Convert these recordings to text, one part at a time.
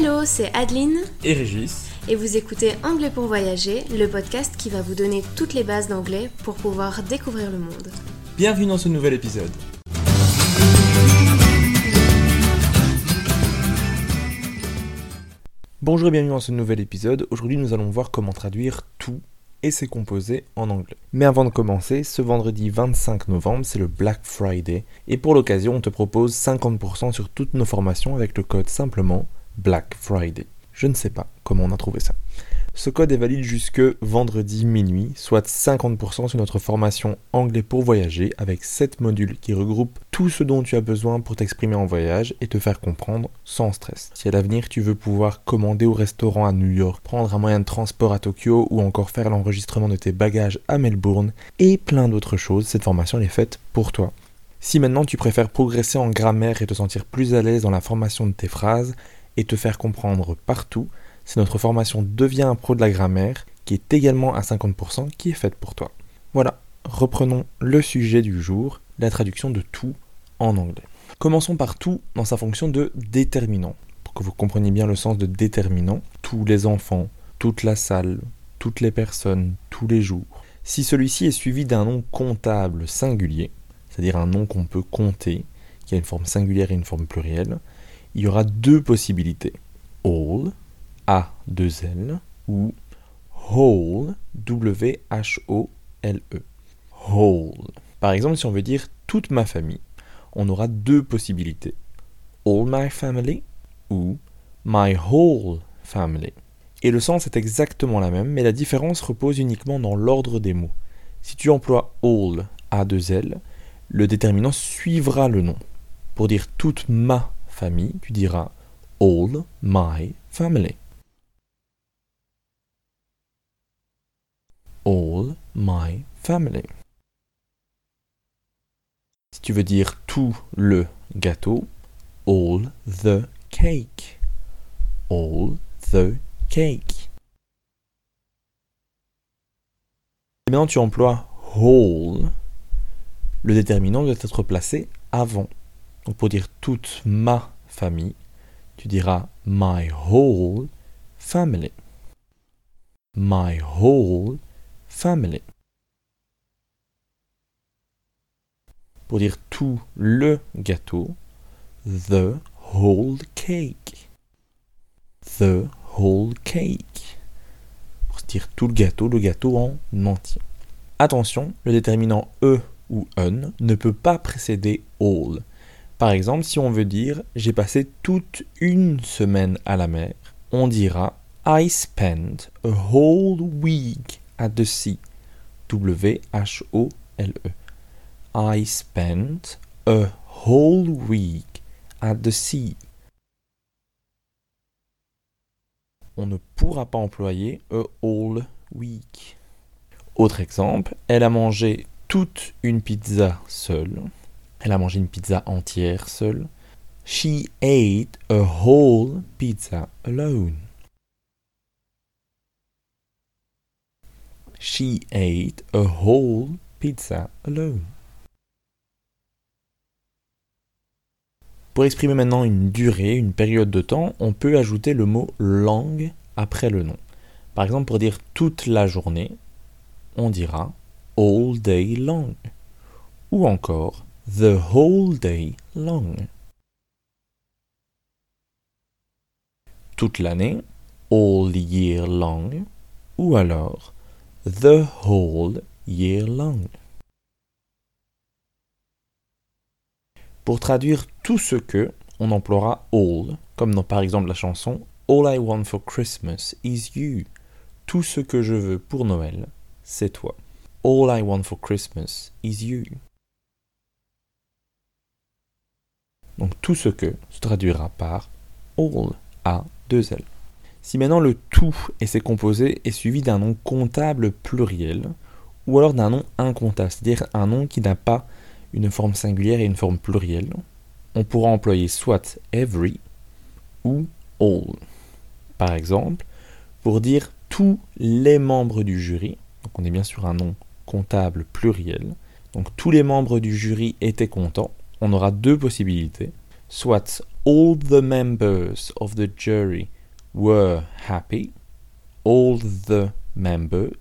Hello, c'est Adeline et Régis. Et vous écoutez Anglais pour voyager, le podcast qui va vous donner toutes les bases d'anglais pour pouvoir découvrir le monde. Bienvenue dans ce nouvel épisode. Bonjour et bienvenue dans ce nouvel épisode. Aujourd'hui nous allons voir comment traduire tout et ses composés en anglais. Mais avant de commencer, ce vendredi 25 novembre, c'est le Black Friday. Et pour l'occasion, on te propose 50% sur toutes nos formations avec le code simplement Black Friday. Je ne sais pas comment on a trouvé ça. Ce code est valide jusque vendredi minuit, soit 50% sur notre formation Anglais pour voyager avec 7 modules qui regroupent tout ce dont tu as besoin pour t'exprimer en voyage et te faire comprendre sans stress. Si à l'avenir tu veux pouvoir commander au restaurant à New York, prendre un moyen de transport à Tokyo ou encore faire l'enregistrement de tes bagages à Melbourne et plein d'autres choses, cette formation est faite pour toi. Si maintenant tu préfères progresser en grammaire et te sentir plus à l'aise dans la formation de tes phrases et te faire comprendre partout, c'est notre formation Devient un pro de la grammaire, qui est également à 50%, qui est faite pour toi. Voilà, reprenons le sujet du jour, la traduction de tout en anglais. Commençons par tout dans sa fonction de déterminant. Pour que vous compreniez bien le sens de déterminant, tous les enfants, toute la salle, toutes les personnes, tous les jours. Si celui-ci est suivi d'un nom comptable singulier, c'est-à-dire un nom qu'on peut compter, qui a une forme singulière et une forme plurielle, il y aura deux possibilités. All, a 2 L ou whole, W-H-O-L-E. Whole. Par exemple, si on veut dire toute ma famille, on aura deux possibilités. All my family ou my whole family. Et le sens est exactement la même, mais la différence repose uniquement dans l'ordre des mots. Si tu emploies all a 2 L, le déterminant suivra le nom. Pour dire toute ma famille, tu diras all my family. all my family. Si tu veux dire tout le gâteau, all the cake. All the cake. Et maintenant tu emploies whole, le déterminant doit être placé avant. Donc pour dire toute ma famille, tu diras my whole family. My whole family. Pour dire tout le gâteau, the whole cake. The whole cake. Pour dire tout le gâteau, le gâteau en entier. Attention, le déterminant e ou un ne peut pas précéder all. Par exemple, si on veut dire j'ai passé toute une semaine à la mer, on dira I spent a whole week at the sea. W-H-O-L-E. I spent a whole week at the sea. On ne pourra pas employer a whole week. Autre exemple, elle a mangé toute une pizza seule. Elle a mangé une pizza entière seule. She ate a whole pizza alone. She ate a whole pizza alone. Pour exprimer maintenant une durée, une période de temps, on peut ajouter le mot long après le nom. Par exemple, pour dire toute la journée, on dira all day long ou encore the whole day long. Toute l'année, all year long ou alors the whole year long. Pour traduire tout ce que, on emploiera all, comme dans par exemple la chanson All I want for Christmas is you. Tout ce que je veux pour Noël, c'est toi. All I want for Christmas is you. Donc tout ce que se traduira par all a deux L. Si maintenant le tout et ses composés est suivi d'un nom comptable pluriel, ou alors d'un nom incomptable, c'est-à-dire un nom qui n'a pas une forme singulière et une forme plurielle, on pourra employer soit every ou all. Par exemple, pour dire tous les membres du jury, donc on est bien sur un nom comptable pluriel, donc tous les membres du jury étaient contents, on aura deux possibilités, soit All the members of the jury were happy. All the members.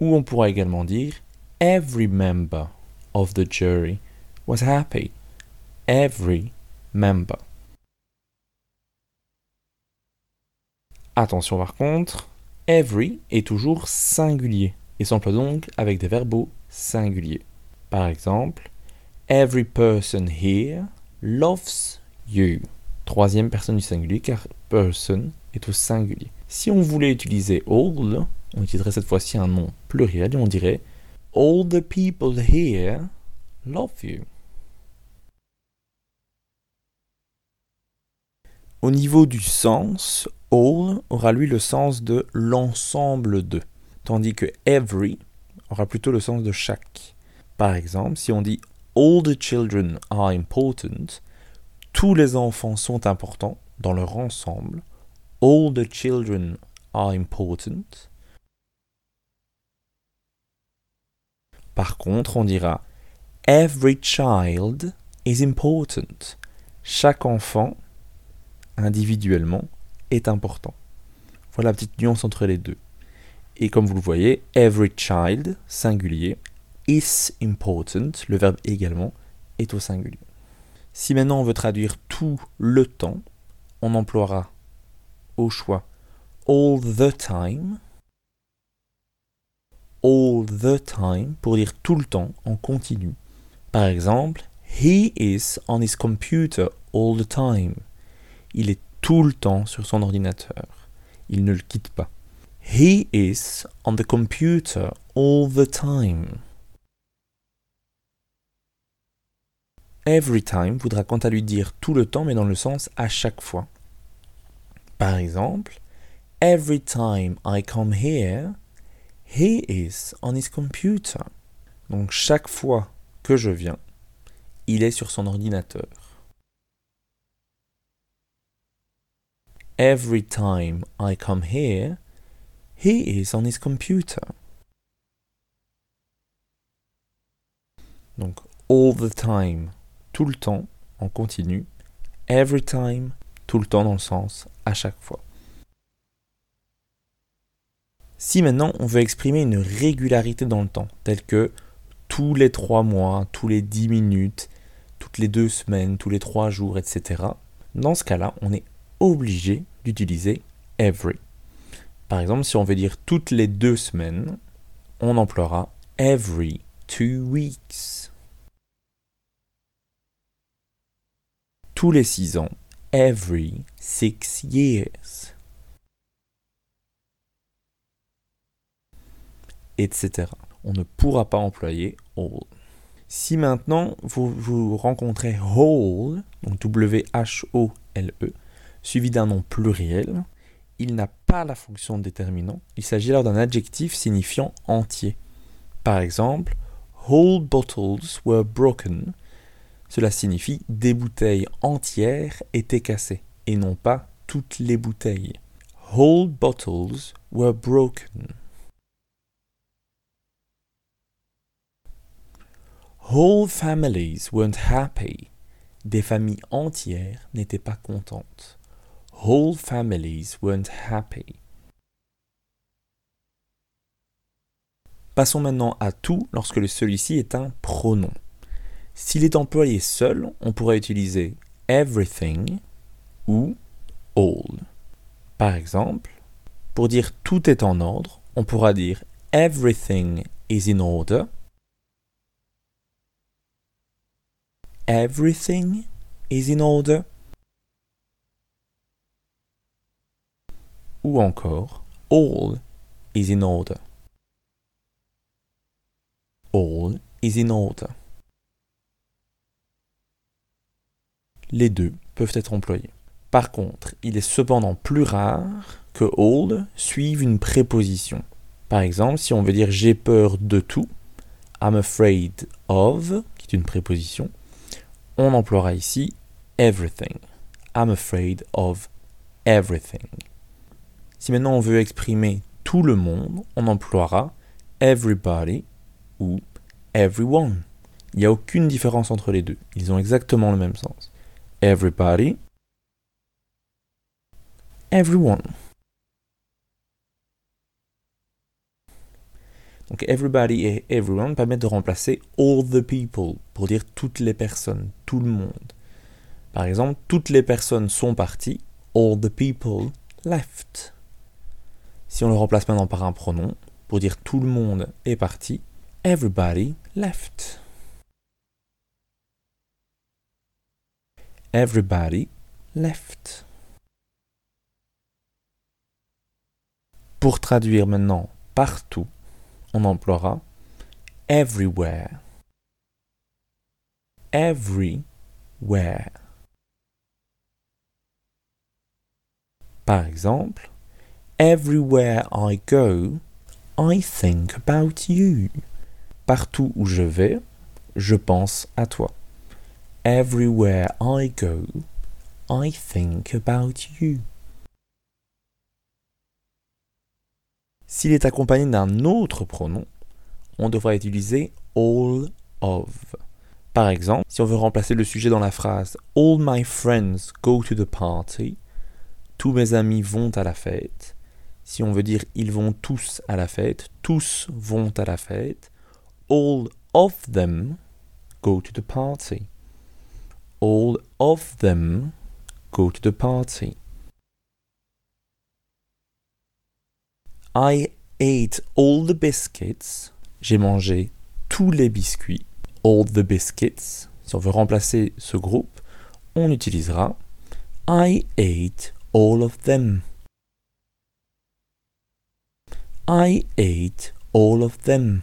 Ou on pourra également dire Every member of the jury was happy. Every member. Attention par contre, every est toujours singulier et s'emploie donc avec des verbaux singuliers. Par exemple, Every person here loves you. Troisième personne du singulier car person est au singulier. Si on voulait utiliser all, on utiliserait cette fois-ci un nom pluriel et on dirait All the people here love you. Au niveau du sens, all aura lui le sens de l'ensemble de, tandis que every aura plutôt le sens de chaque. Par exemple, si on dit All the children are important, tous les enfants sont importants dans leur ensemble. All the children are important. Par contre, on dira Every child is important. Chaque enfant, individuellement, est important. Voilà la petite nuance entre les deux. Et comme vous le voyez, every child, singulier, is important, le verbe également, est au singulier. Si maintenant on veut traduire tout le temps, on emploiera au choix all the time, all the time pour dire tout le temps en continu. Par exemple, he is on his computer all the time. Il est tout le temps sur son ordinateur. Il ne le quitte pas. He is on the computer all the time. Every time voudra quant à lui dire tout le temps, mais dans le sens à chaque fois. Par exemple, Every time I come here, he is on his computer. Donc chaque fois que je viens, il est sur son ordinateur. Every time I come here, he is on his computer. Donc all the time tout le temps, en continu. Every time, tout le temps dans le sens à chaque fois. Si maintenant on veut exprimer une régularité dans le temps, telle que tous les trois mois, tous les dix minutes, toutes les deux semaines, tous les trois jours, etc., dans ce cas-là, on est obligé d'utiliser every. Par exemple, si on veut dire toutes les deux semaines, on emploiera every two weeks. Tous les six ans, every six years, etc. On ne pourra pas employer all. Si maintenant vous, vous rencontrez whole, donc W-H-O-L-E, suivi d'un nom pluriel, il n'a pas la fonction de déterminant. Il s'agit alors d'un adjectif signifiant entier. Par exemple, whole bottles were broken cela signifie des bouteilles entières étaient cassées, et non pas toutes les bouteilles. Whole bottles were broken. Whole families weren't happy. Des familles entières n'étaient pas contentes. Whole families weren't happy. Passons maintenant à tout lorsque celui-ci est un pronom. S'il est employé seul, on pourrait utiliser everything ou all. Par exemple, pour dire tout est en ordre, on pourra dire everything is in order. Everything is in order. Ou encore all is in order. All is in order. Les deux peuvent être employés. Par contre, il est cependant plus rare que all suive une préposition. Par exemple, si on veut dire j'ai peur de tout, I'm afraid of, qui est une préposition, on emploiera ici everything. I'm afraid of everything. Si maintenant on veut exprimer tout le monde, on emploiera everybody ou everyone. Il n'y a aucune différence entre les deux. Ils ont exactement le même sens. Everybody. Everyone. Donc everybody et everyone permettent de remplacer all the people pour dire toutes les personnes, tout le monde. Par exemple, toutes les personnes sont parties, all the people left. Si on le remplace maintenant par un pronom, pour dire tout le monde est parti, everybody left. Everybody left. Pour traduire maintenant partout, on emploiera everywhere. Everywhere. Par exemple, Everywhere I go, I think about you. Partout où je vais, je pense à toi. Everywhere I go, I think about you. S'il est accompagné d'un autre pronom, on devra utiliser all of. Par exemple, si on veut remplacer le sujet dans la phrase All my friends go to the party, tous mes amis vont à la fête. Si on veut dire ils vont tous à la fête, tous vont à la fête. All of them go to the party. All of them go to the party. I ate all the biscuits. J'ai mangé tous les biscuits. All the biscuits. Si on veut remplacer ce groupe, on utilisera I ate all of them. I ate all of them.